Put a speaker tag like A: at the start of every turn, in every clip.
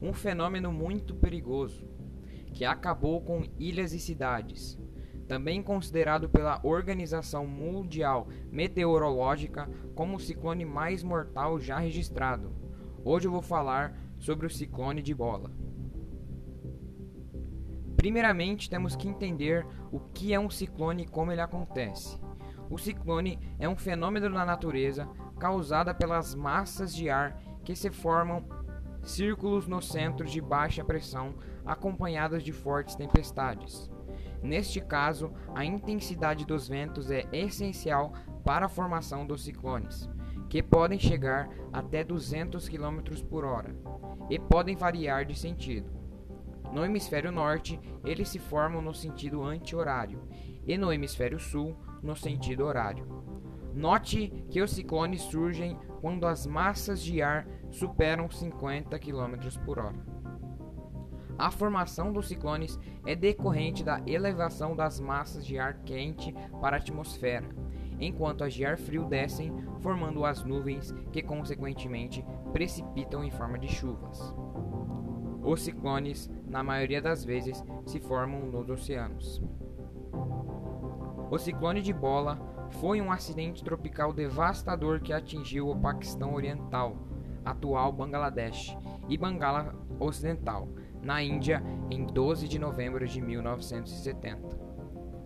A: um fenômeno muito perigoso que acabou com ilhas e cidades. Também considerado pela Organização Mundial Meteorológica como o ciclone mais mortal já registrado. Hoje eu vou falar sobre o ciclone de bola. Primeiramente, temos que entender o que é um ciclone e como ele acontece. O ciclone é um fenômeno da natureza causada pelas massas de ar que se formam círculos no centro de baixa pressão acompanhadas de fortes tempestades. Neste caso, a intensidade dos ventos é essencial para a formação dos ciclones, que podem chegar até 200 km por hora e podem variar de sentido. No hemisfério norte, eles se formam no sentido anti-horário e no hemisfério sul, no sentido horário. Note que os ciclones surgem quando as massas de ar superam 50 km por hora. A formação dos ciclones é decorrente da elevação das massas de ar quente para a atmosfera, enquanto as de ar frio descem, formando as nuvens que, consequentemente, precipitam em forma de chuvas. Os ciclones, na maioria das vezes, se formam nos oceanos. O ciclone de Bola foi um acidente tropical devastador que atingiu o Paquistão Oriental, atual Bangladesh, e Bangala Ocidental, na Índia, em 12 de novembro de 1970.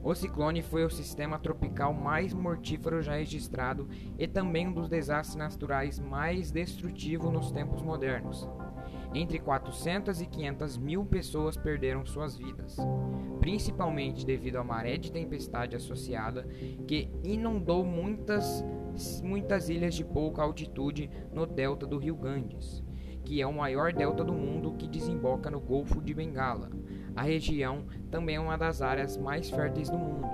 A: O ciclone foi o sistema tropical mais mortífero já registrado e também um dos desastres naturais mais destrutivos nos tempos modernos. Entre 400 e 500 mil pessoas perderam suas vidas, principalmente devido à maré de tempestade associada que inundou muitas, muitas ilhas de pouca altitude no delta do rio Ganges, que é o maior delta do mundo que desemboca no Golfo de Bengala. A região também é uma das áreas mais férteis do mundo,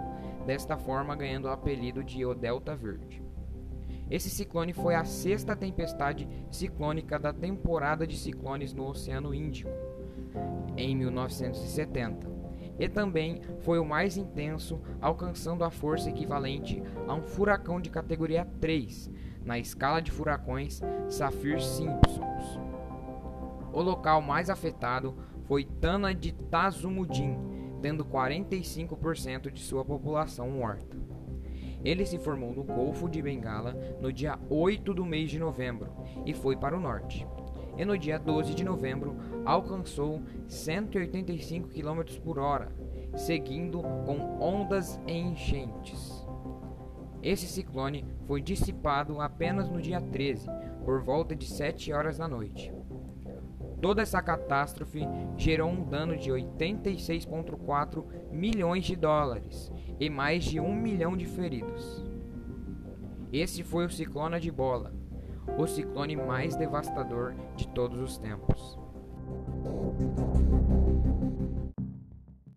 A: desta forma ganhando o apelido de O Delta Verde. Esse ciclone foi a sexta tempestade ciclônica da temporada de ciclones no Oceano Índico, em 1970, e também foi o mais intenso, alcançando a força equivalente a um furacão de categoria 3 na escala de furacões Saffir-Simpsons. O local mais afetado foi Tana de Tazumudin, tendo 45% de sua população morta. Ele se formou no Golfo de Bengala no dia 8 do mês de novembro e foi para o norte. E no dia 12 de novembro alcançou 185 km por hora, seguindo com ondas e enchentes. Esse ciclone foi dissipado apenas no dia 13, por volta de 7 horas da noite. Toda essa catástrofe gerou um dano de 86,4 milhões de dólares e mais de um milhão de feridos. Esse foi o ciclone de bola, o ciclone mais devastador de todos os tempos.